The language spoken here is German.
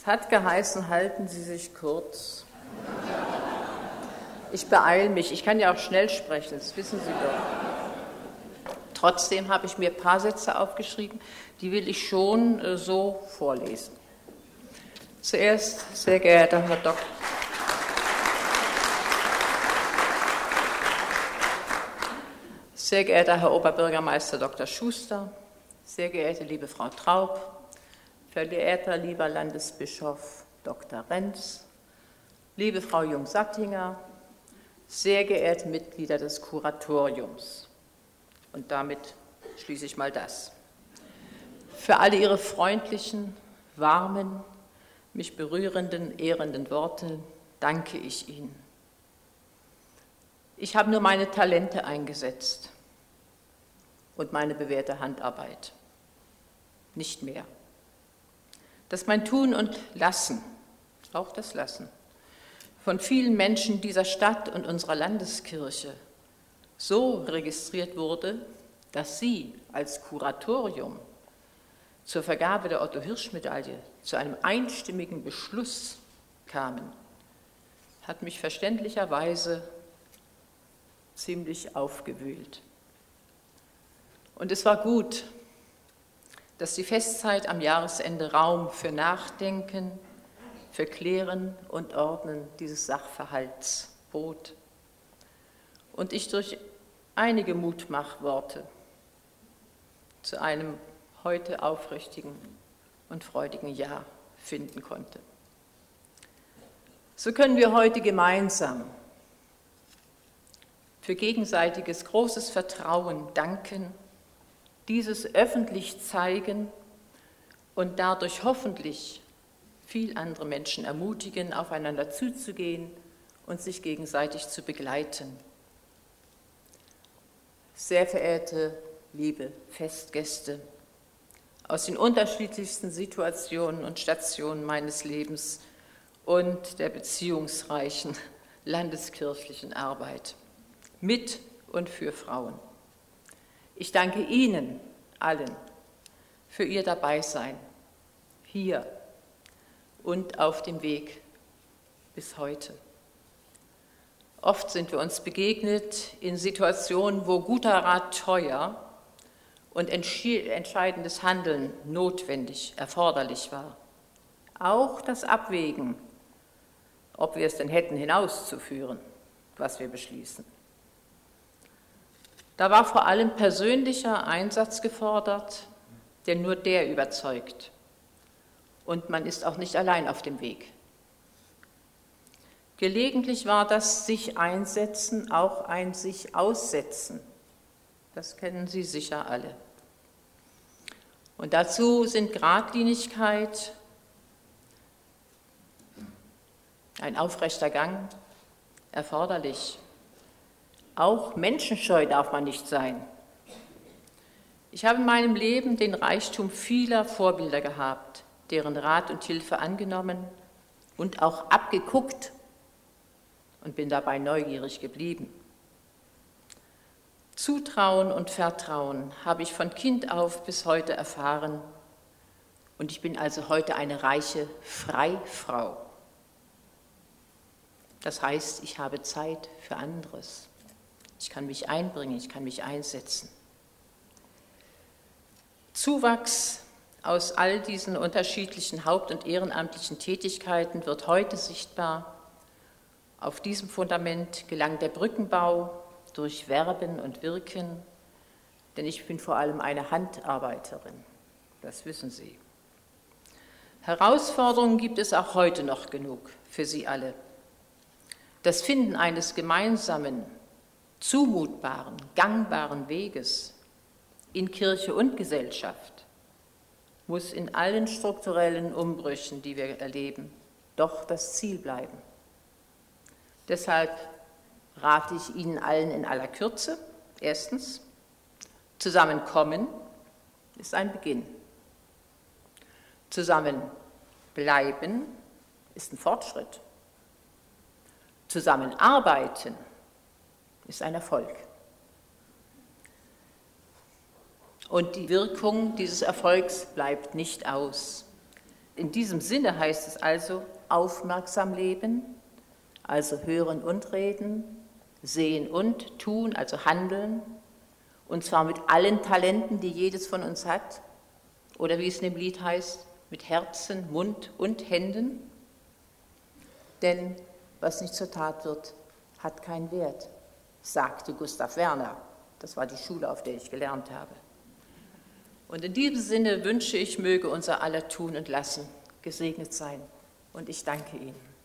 Es hat geheißen, halten Sie sich kurz. Ich beeile mich, ich kann ja auch schnell sprechen, das wissen Sie doch. Trotzdem habe ich mir ein paar Sätze aufgeschrieben, die will ich schon äh, so vorlesen. Zuerst, sehr geehrter Herr Dr. Sehr geehrter Herr Oberbürgermeister Dr. Schuster, sehr geehrte liebe Frau Traub, verehrter lieber Landesbischof Dr. Renz, liebe Frau Jung-Sattinger, sehr geehrte Mitglieder des Kuratoriums. Und damit schließe ich mal das. Für alle Ihre freundlichen, warmen, mich berührenden, ehrenden Worte danke ich Ihnen. Ich habe nur meine Talente eingesetzt und meine bewährte Handarbeit. Nicht mehr. Dass mein Tun und Lassen, auch das Lassen, von vielen Menschen dieser Stadt und unserer Landeskirche so registriert wurde, dass sie als Kuratorium zur Vergabe der Otto-Hirsch-Medaille zu einem einstimmigen Beschluss kamen, hat mich verständlicherweise ziemlich aufgewühlt. Und es war gut, dass die Festzeit am Jahresende Raum für Nachdenken, für Klären und Ordnen dieses Sachverhalts bot. Und ich durch einige Mutmachworte zu einem heute aufrichtigen und freudigen Ja finden konnte. So können wir heute gemeinsam für gegenseitiges großes Vertrauen danken dieses öffentlich zeigen und dadurch hoffentlich viel andere Menschen ermutigen, aufeinander zuzugehen und sich gegenseitig zu begleiten. Sehr verehrte, liebe Festgäste aus den unterschiedlichsten Situationen und Stationen meines Lebens und der beziehungsreichen landeskirchlichen Arbeit mit und für Frauen. Ich danke Ihnen allen für Ihr Dabeisein hier und auf dem Weg bis heute. Oft sind wir uns begegnet in Situationen, wo guter Rat teuer und entscheidendes Handeln notwendig, erforderlich war. Auch das Abwägen, ob wir es denn hätten hinauszuführen, was wir beschließen. Da war vor allem persönlicher Einsatz gefordert, denn nur der überzeugt. Und man ist auch nicht allein auf dem Weg. Gelegentlich war das sich einsetzen auch ein sich aussetzen. Das kennen Sie sicher alle. Und dazu sind Gradlinigkeit, ein aufrechter Gang erforderlich. Auch menschenscheu darf man nicht sein. Ich habe in meinem Leben den Reichtum vieler Vorbilder gehabt, deren Rat und Hilfe angenommen und auch abgeguckt und bin dabei neugierig geblieben. Zutrauen und Vertrauen habe ich von Kind auf bis heute erfahren und ich bin also heute eine reiche Freifrau. Das heißt, ich habe Zeit für anderes. Ich kann mich einbringen, ich kann mich einsetzen. Zuwachs aus all diesen unterschiedlichen haupt- und ehrenamtlichen Tätigkeiten wird heute sichtbar. Auf diesem Fundament gelang der Brückenbau durch Werben und Wirken, denn ich bin vor allem eine Handarbeiterin, das wissen Sie. Herausforderungen gibt es auch heute noch genug für Sie alle. Das Finden eines gemeinsamen, zumutbaren, gangbaren Weges in Kirche und Gesellschaft muss in allen strukturellen Umbrüchen, die wir erleben, doch das Ziel bleiben. Deshalb rate ich Ihnen allen in aller Kürze, erstens, zusammenkommen ist ein Beginn. Zusammenbleiben ist ein Fortschritt. Zusammenarbeiten ist ein Erfolg. Und die Wirkung dieses Erfolgs bleibt nicht aus. in diesem Sinne heißt es also aufmerksam leben, also hören und reden, sehen und tun, also handeln, und zwar mit allen Talenten, die jedes von uns hat, oder wie es in dem Lied heißt, mit Herzen, Mund und Händen. Denn was nicht zur Tat wird, hat keinen Wert, sagte Gustav Werner. Das war die Schule, auf der ich gelernt habe. Und in diesem Sinne wünsche ich, möge unser aller Tun und Lassen gesegnet sein. Und ich danke Ihnen.